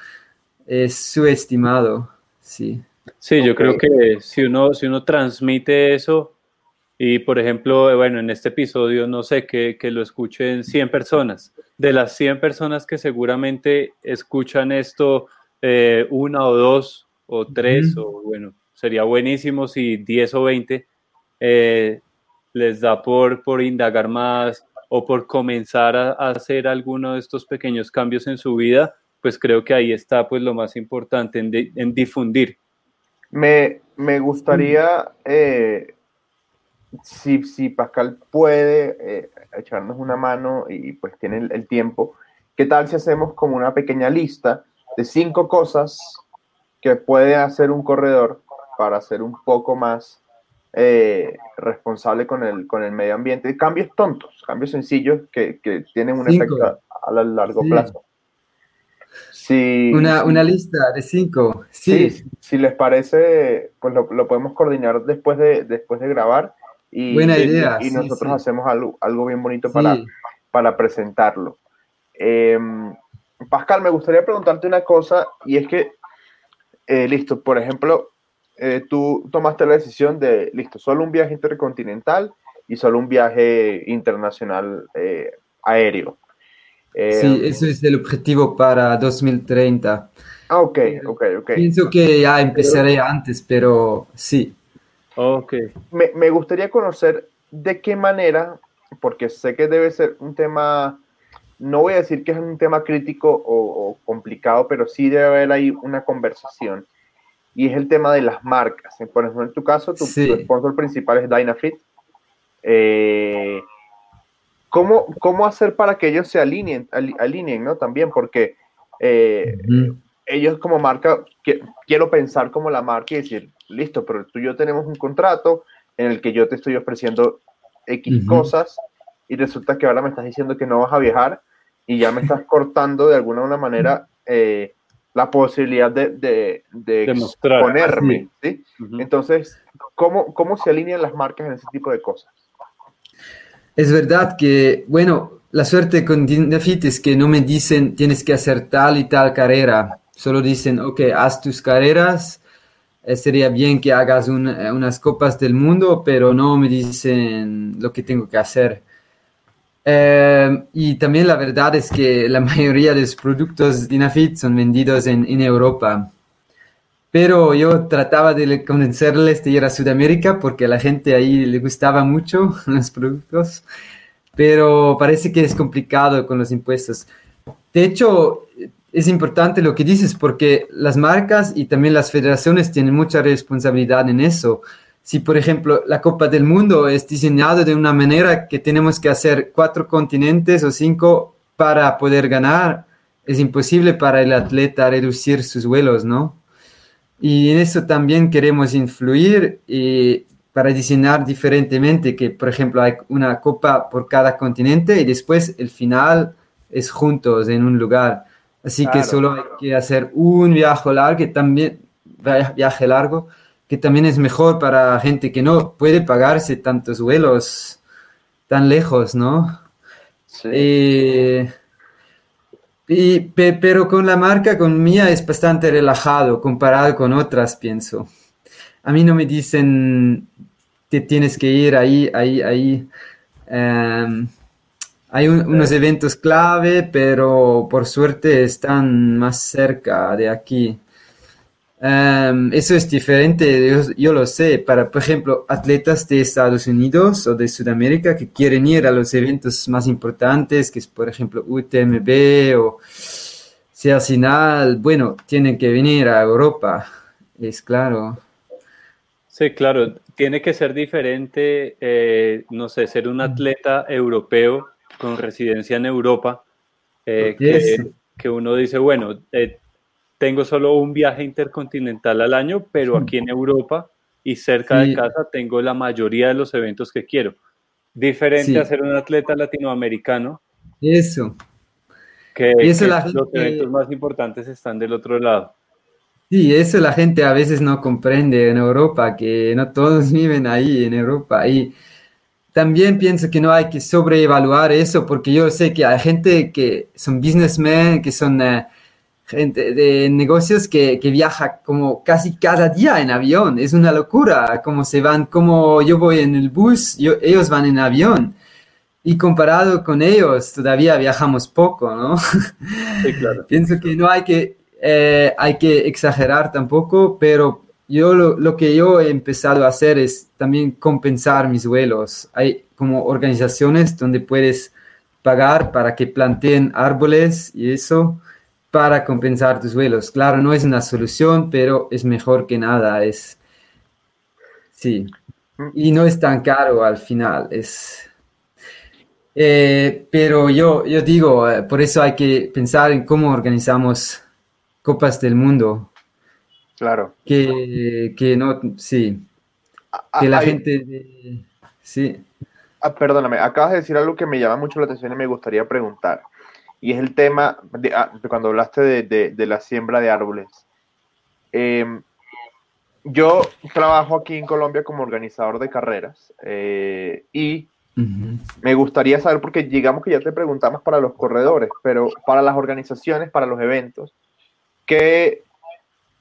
Es subestimado, sí. Sí, yo creo que si uno, si uno transmite eso, y por ejemplo, bueno, en este episodio, no sé, que, que lo escuchen 100 personas. De las 100 personas que seguramente escuchan esto, eh, una o dos o tres, o bueno, sería buenísimo si 10 o 20 eh, les da por, por indagar más o por comenzar a, hacer alguno de estos pequeños cambios en su vida, pues creo que ahí está pues lo más importante en, difundir. Me, gustaría, eh, si, si, Pascal puede eh, echarnos una mano y pues tiene el, el tiempo, ¿qué tal si hacemos como una pequeña lista de cinco cosas que puede hacer un corredor para ser un poco más eh, responsable con el, con el medio ambiente. Cambios tontos, cambios sencillos que, que tienen un efecto a, largo plazo. Si, una, una, lista de cinco. Sí. Si, les parece, pues lo, lo, podemos coordinar después de, después de grabar. Y, Buena idea. Y, nosotros hacemos algo, algo, bien bonito para, para presentarlo. Em, Pascal, me gustaría preguntarte una cosa, y es que eh, listo, por ejemplo, eh, tú tomaste la decisión de, listo, solo un viaje intercontinental y solo un viaje internacional eh, aéreo. sí, eso es el objetivo para 2030. Ah, ok, ok, ok. Pienso que ya empezaré antes, pero sí. Ok. Me, me gustaría conocer de qué manera, porque sé que debe ser un tema no voy a decir que es un tema crítico o, complicado, pero sí debe haber ahí una conversación. Y es el tema de las marcas. Por ejemplo, en tu caso, tu, sponsor principal es Dynafit. Eh, ¿cómo, ¿cómo, hacer para que ellos se alineen, alineen ¿no? También, porque eh, ellos como marca, quiero pensar como la marca y decir, listo, pero tú y yo tenemos un contrato en el que yo te estoy ofreciendo X cosas y resulta que ahora me estás diciendo que no vas a viajar y ya me estás cortando de alguna una manera eh, la posibilidad de, de, de exponerme. ¿sí? Entonces, ¿cómo, ¿cómo se alinean las marcas en ese tipo de cosas? Es verdad que, bueno, la suerte con Dinafit es que no me dicen tienes que hacer tal y tal carrera. Solo dicen, ok, haz tus carreras. Eh, sería bien que hagas eh, unas copas del mundo, pero no me dicen lo que tengo que hacer. Eh, y también la verdad es que la mayoría de los productos Dinafit son vendidos en, en Europa. Pero yo trataba de convencerles de ir a Sudamérica porque a la gente ahí le gustaba mucho (laughs) los productos, pero parece que es complicado con los impuestos. De hecho, es importante lo que dices porque las marcas y también las federaciones tienen mucha responsabilidad en eso. Si, por ejemplo, la Copa del Mundo es diseñada de una manera que tenemos que hacer cuatro continentes o cinco para poder ganar, es imposible para el atleta reducir sus vuelos, ¿no? Y en eso también queremos influir y para diseñar diferentemente, que por ejemplo hay una copa por cada continente y después el final es juntos en un lugar. Así que solo hay que hacer un viaje largo, que también, viaje largo, que también es mejor para gente que no puede pagarse tantos vuelos tan lejos, ¿no? Sí. Eh, y, pero con la marca, con mía, es bastante relajado comparado con otras, pienso. A mí no me dicen que tienes que ir ahí, ahí, ahí. Em, hay unos eventos clave, pero por suerte están más cerca de aquí. Em, eso es diferente, yo, lo sé, para, por ejemplo, atletas de Estados Unidos o de Sudamérica que quieren ir a los eventos más importantes, que es, por ejemplo, UTMB o sea final, bueno, tienen que venir a Europa, es claro. Sí, claro, tiene que ser diferente, eh, no sé, ser un atleta europeo con residencia en Europa, eh, que, que, uno dice, bueno, eh, tengo solo un viaje intercontinental al año, pero aquí en Europa y cerca de casa tengo la mayoría de los eventos que quiero. Diferente a ser un atleta latinoamericano. Eso. Que, eso los eventos más importantes están del otro lado. Sí, eso la gente a veces no comprende en Europa, que no todos (laughs) viven ahí en Europa. Y también pienso que no hay que sobreevaluar eso, porque yo sé que hay gente que son businessmen, que son... Eh, gente de negocios que, que, viaja como casi cada día en avión. Es una locura como se van, como yo voy en el bus, yo, ellos van en avión. Y comparado con ellos, todavía viajamos poco, ¿no? (laughs) Sí, claro. Pienso que no hay que, eh, hay que exagerar tampoco, pero yo lo, lo, que yo he empezado a hacer es también compensar mis vuelos. Hay como organizaciones donde puedes pagar para que planteen árboles y eso para compensar tus vuelos. Claro, no es una solución, pero es mejor que nada. Es sí. Y no es tan caro al final. Es. Eh, pero yo, yo digo, eh, por eso hay que pensar en cómo organizamos copas del mundo. Claro. Que, que no, sí. Ah, que la gente. sí. Ah, perdóname, acabas de decir algo que me llama mucho la atención y me gustaría preguntar y es el tema ah, de, cuando hablaste de, de, la siembra de árboles. Em, yo trabajo aquí en Colombia como organizador de carreras eh, y me gustaría saber, porque digamos que ya te preguntamos para los corredores, pero para las organizaciones, para los eventos, que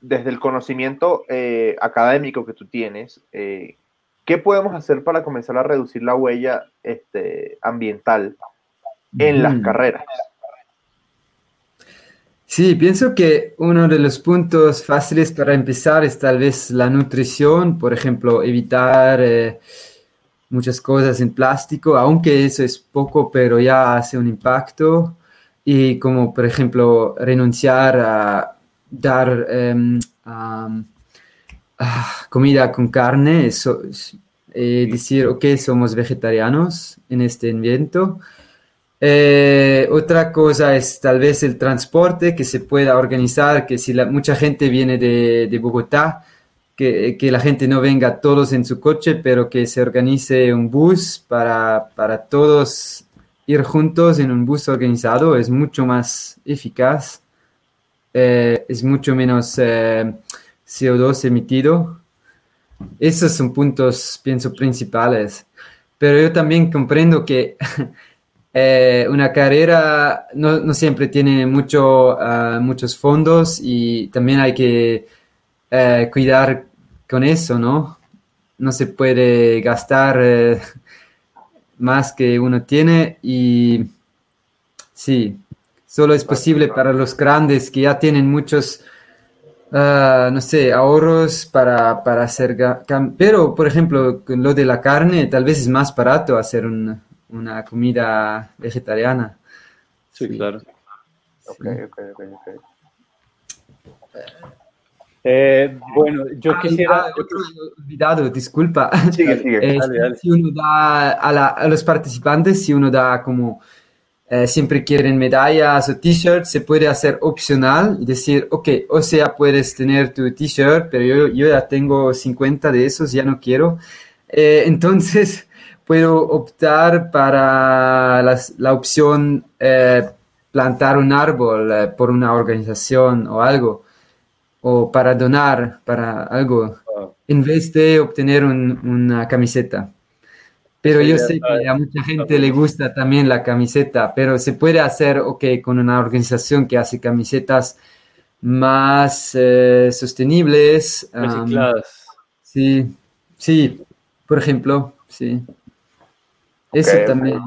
desde el conocimiento eh, académico que tú tienes, eh, ¿qué podemos hacer para comenzar a reducir la huella este, ambiental en las carreras? Sí, pienso que uno de los puntos fáciles para empezar es tal vez la nutrición, por ejemplo, evitar eh, muchas cosas en plástico, aunque eso es poco, pero ya hace un impacto. Y como, por ejemplo, renunciar a dar em, comida con carne, eso, eh, decir, ok, somos vegetarianos en este invento eh, otra cosa es tal vez el transporte que se pueda organizar, que si mucha gente viene de, de Bogotá, que, que, la gente no venga todos en su coche, pero que se organice un bus para, para todos ir juntos en un bus organizado, es mucho más eficaz, eh, es mucho menos eh, CO2 emitido. Esos son puntos, pienso, principales. Pero yo también comprendo que (laughs) eh, una carrera no, siempre tiene mucho, ah, muchos fondos y también hay que eh, cuidar con eso, ¿no? No se puede gastar eh, (laughs) más que uno tiene y sí, solo es posible para los grandes que ya tienen muchos, ah, no sé, ahorros para, para hacer... Pero, por ejemplo, lo de la carne, tal vez es más barato hacer un, una comida vegetariana. Sí, claro. Ok, ok, ok, ok. Eh, bueno, yo quisiera. otro olvidado, disculpa. Sigue, (laughs) sigue. Eh, si uno da a, los participantes, si uno da como eh, siempre quieren medallas o t-shirts, se puede hacer opcional y decir, ok, o sea, puedes tener tu t-shirt, pero yo, yo, ya tengo 50 de esos, ya no quiero. entonces, puedo optar para la opción eh, plantar un árbol eh, por una organización o algo, o para donar para algo, en vez de obtener una camiseta. Pero yo sé que a mucha gente le gusta también la camiseta, pero se puede hacer, ok, con una organización que hace camisetas más eh, sostenibles. sí, sí, por ejemplo, sí. Eso también.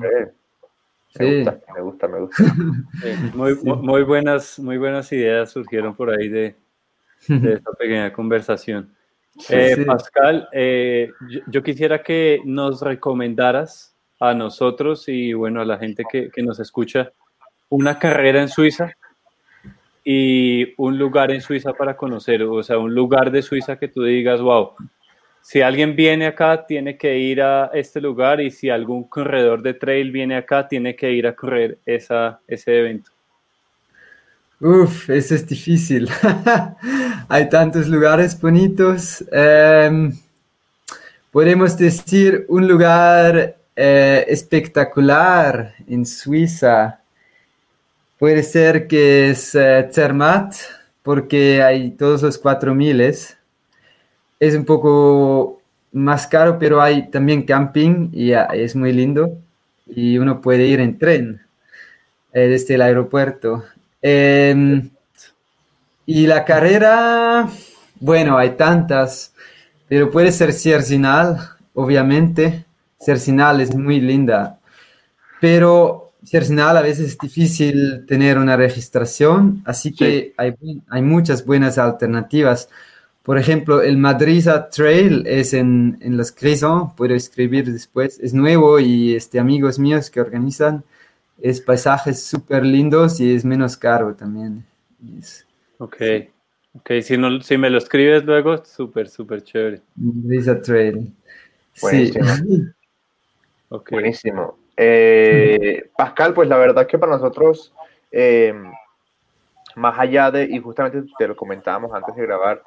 Me, gusta, me gusta, (laughs) muy, buenas, muy buenas ideas surgieron por ahí de, esta (laughs) pequeña conversación. Eh, Pascal, eh, yo, quisiera que nos recomendaras a nosotros y bueno, a la gente que, que nos escucha una carrera en Suiza y un lugar en Suiza para conocer, o sea, un lugar de Suiza que tú digas, wow, si alguien viene acá, tiene que ir a este lugar y si algún corredor de trail viene acá, tiene que ir a correr esa, ese evento. Uf, eso es difícil. (laughs) Hay tantos lugares bonitos. Em, podemos decir un lugar eh, espectacular en Suiza. Puede ser que es eh, Zermatt, porque hay todos los cuatro miles es un poco más caro, pero hay también camping y es muy lindo y uno puede ir en tren eh, desde el aeropuerto. Em, y la carrera, bueno, hay tantas, pero puede ser Cercinal, obviamente. Cercinal es muy linda, pero Cercinal a veces es difícil tener una registración, así que hay, hay muchas buenas alternativas. Por ejemplo, el Madriza Trail es en, en Los Grisons, puedo escribir después, es nuevo y este, amigos míos que organizan, es paisajes súper lindos y es menos caro también. ok, ok, si, no, si me lo escribes luego, súper, súper chévere. Madriza Trail. Buenísimo. (laughs) Buenísimo. Eh, Pascal, pues la verdad que para nosotros, eh, más allá de, y justamente te lo comentábamos antes de grabar,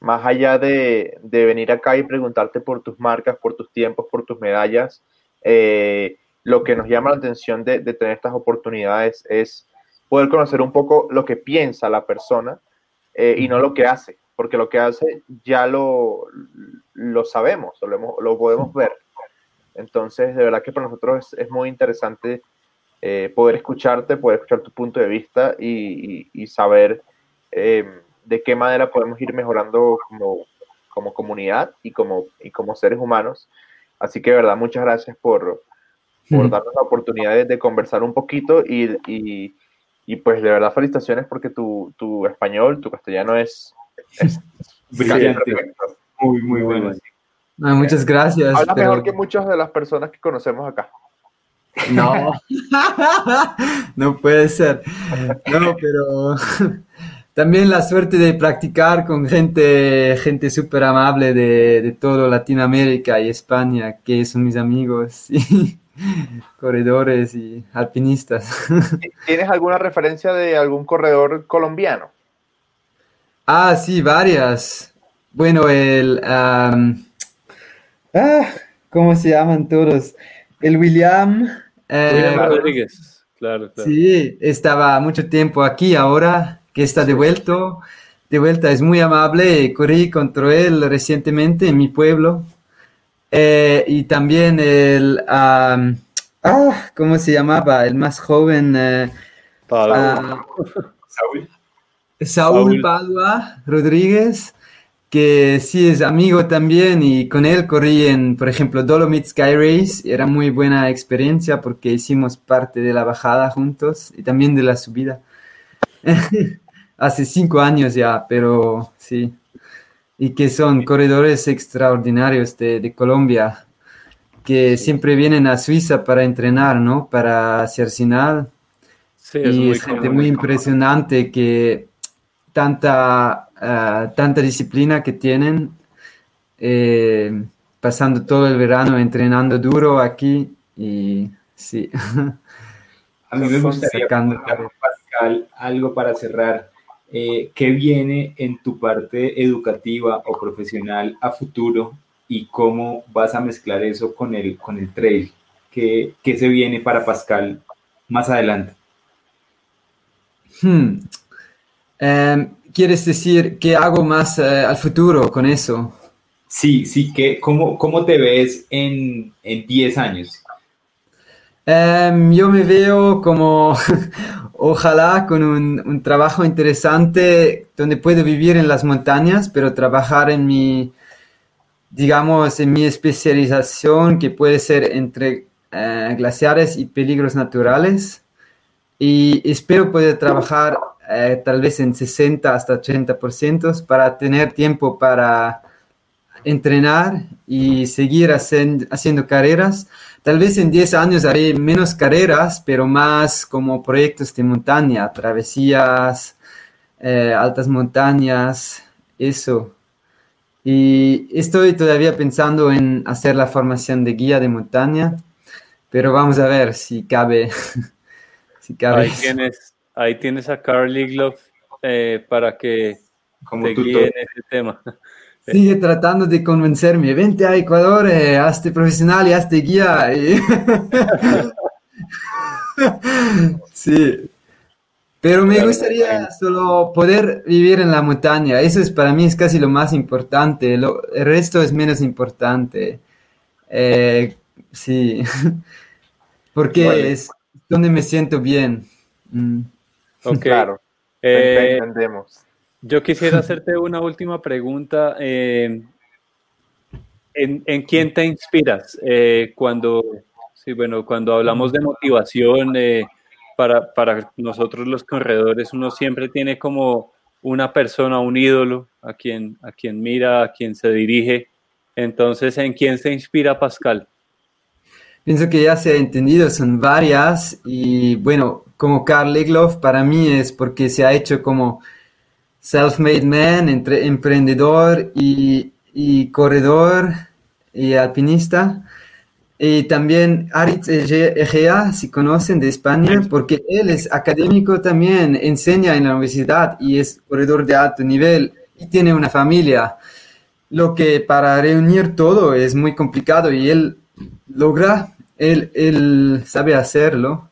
más allá de, venir acá y preguntarte por tus marcas, por tus tiempos, por tus medallas, eh, lo que nos llama la atención de, tener estas oportunidades es poder conocer un poco lo que piensa la persona eh, y no lo que hace, porque lo que hace ya lo, lo sabemos, lo, lo podemos ver. Entonces, de verdad que para nosotros es, muy interesante eh, poder escucharte, poder escuchar tu punto de vista y, saber de qué manera podemos ir mejorando como, como comunidad y como, y como seres humanos. Así que, de verdad, muchas gracias por, por darnos la oportunidad de, conversar un poquito y, y, y, pues de verdad felicitaciones porque tu, tu español, tu castellano es, es brillante. Muy, muy bueno. Ah, muchas gracias. Habla mejor que muchas de las personas que conocemos acá. No, (laughs) (laughs) no puede ser. No, pero (laughs) también la suerte de practicar con gente, gente súper amable de, de todo Latinoamérica y España, que son mis amigos, y (laughs) corredores y alpinistas. (laughs) ¿Tienes alguna referencia de algún corredor colombiano? Ah, sí, varias. Bueno, el... ah, ¿Cómo se llaman todos? El William... Eh, William Rodríguez, claro, claro. Sí, estaba mucho tiempo aquí, ahora que está de vuelta, de vuelta, es muy amable, corrí contra él recientemente en mi pueblo. Eh, y también el, ah, ah, ¿cómo se llamaba? El más joven. eh, ah, Saúl. Saúl Saúl. Padua Rodríguez, que sí es amigo también y con él corrí en, por ejemplo, Dolomite Sky Race. Era muy buena experiencia porque hicimos parte de la bajada juntos y también de la subida. (laughs) Hace cinco años ya, pero sí. Y que son corredores extraordinarios de, de Colombia, que siempre vienen a Suiza para entrenar, ¿no? Para Cercinal. Sí, es Y muy es gente común. muy impresionante que tanta, ah, tanta disciplina que tienen, eh, pasando todo el verano entrenando duro aquí y sí. A mí me (laughs) gustaría Pascal, algo para cerrar. Eh, ¿Qué viene en tu parte educativa o profesional a futuro y cómo vas a mezclar eso con el, con el trail? ¿Qué, qué se viene para Pascal más adelante? Hmm. Em, ¿quieres decir qué hago más eh, al futuro con eso? Sí, sí, que, ¿cómo, ¿cómo te ves en, en 10 años? Em, yo me veo como, (laughs) ojalá, con un, trabajo interesante donde puedo vivir en las montañas, pero trabajar en mi, digamos, en mi especialización, que puede ser entre eh, glaciares y peligros naturales. Y espero poder trabajar eh, tal vez en 60 hasta 80% para tener tiempo para entrenar y seguir haciendo carreras. Tal vez en 10 años haré menos carreras, pero más como proyectos de montaña, travesías, eh, altas montañas, eso. Y estoy todavía pensando en hacer la formación de guía de montaña, pero vamos a ver si cabe. (laughs) si cabe. Ahí tienes, ahí tienes a Carly Glove eh, para que Como te guíe en ese tema. Sigue tratando de convencerme. Vente a Ecuador, eh, hazte profesional y hazte guía. y- (laughs) sí. Pero me gustaría solo poder vivir en la montaña. Eso es para mí es casi lo más importante. Lo- el resto es menos importante. Eh, sí. (laughs) Porque Vale. es donde me siento bien. Mm. Ok. Claro, Eh, entendemos. Yo quisiera (laughs) hacerte una última pregunta. eh, ¿en, en quién te inspiras eh, cuando, sí, bueno, cuando hablamos de motivación eh, para, para nosotros los corredores? Uno siempre tiene como una persona, un ídolo a quien, a quien mira, a quien se dirige. Entonces, ¿en quién se inspira Pascal? Pienso que ya se ha entendido, son varias y bueno, como Karl Egloff para mí es porque se ha hecho como self-made man, entre emprendedor y, y corredor y alpinista. Y también Aritz Ege- Egea, si conocen, de España, porque él es académico también, enseña en la universidad y es corredor de alto nivel y tiene una familia lo que para reunir todo es muy complicado y él logra, él, él sabe hacerlo.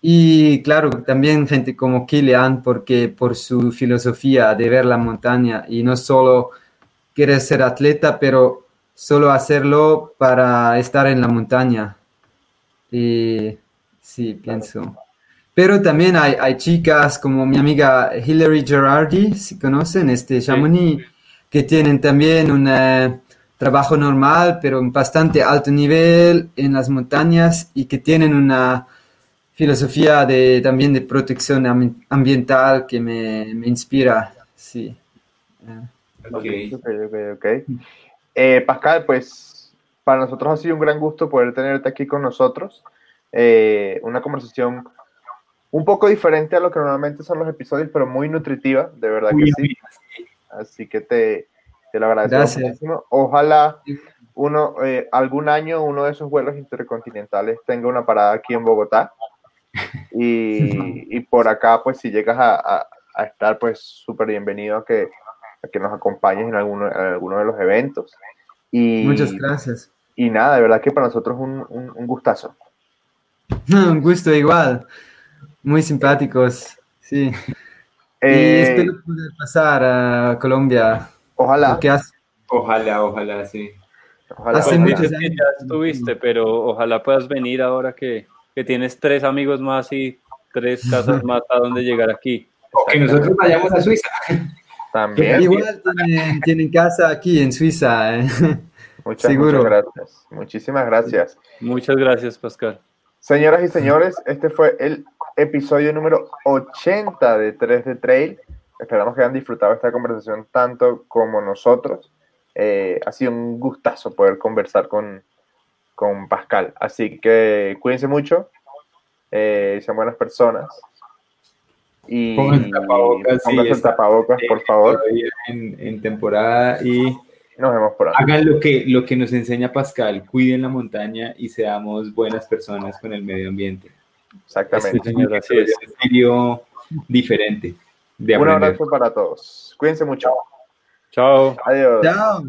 Y claro, también gente como Kilian, porque por su filosofía de ver la montaña y no solo quiere ser atleta, pero solo hacerlo para estar en la montaña. Y sí, pienso. Pero también hay, hay chicas como mi amiga Hilary Gerardi, si conocen, este Chamonix, que tienen también un eh, trabajo normal, pero en bastante alto nivel en las montañas y que tienen una filosofía de, también de protección am- ambiental que me, me inspira. Sí. Ok. Ok, ok, ok. Eh, Pascal, pues para nosotros ha sido un gran gusto poder tenerte aquí con nosotros. Eh, una conversación un poco diferente a lo que normalmente son los episodios, pero muy nutritiva, de verdad que Muy sí. Así que te, te lo agradezco Gracias. muchísimo. Ojalá uno, eh, algún año uno de esos vuelos intercontinentales tenga una parada aquí en Bogotá. Y, (laughs) y por acá, pues si llegas a, a- a estar, pues súper bienvenido a que, a que nos acompañes en alguno, en alguno de los eventos. Y, Muchas gracias. y nada, de verdad que para nosotros es un, un, un gustazo. (laughs) Un gusto igual. Muy simpáticos. Sí. y Eh, espero poder pasar a Colombia. ojalá, hace- Ojalá, ojalá, sí. Ojalá Hace muchos años. que ya estuviste, pero ojalá puedas venir ahora que, que tienes tres amigos más y tres casas más a donde llegar aquí. O que nosotros vayamos a Suiza. También. (laughs) Igual tienen, casa aquí en Suiza. ¿eh? (laughs) Muchas, muchas gracias. Muchísimas gracias. Muchas gracias, Pascal. Señoras y señores, este fue el episodio número 80 de 3 de Trail. Esperamos que hayan disfrutado esta conversación tanto como nosotros. Eh, ha sido un gustazo poder conversar con, con Pascal. Así que cuídense mucho, eh, sean buenas personas. Y pongan tapabocas, sí, tapabocas por favor. En, en, temporada y nos vemos por ahí. Hagan lo que, lo que nos enseña Pascal, cuiden la montaña y seamos buenas personas con el medio ambiente. Exactamente. Este señor, es. Un diferente. Un abrazo para todos. Cuídense mucho. Chao. Adiós. Chao.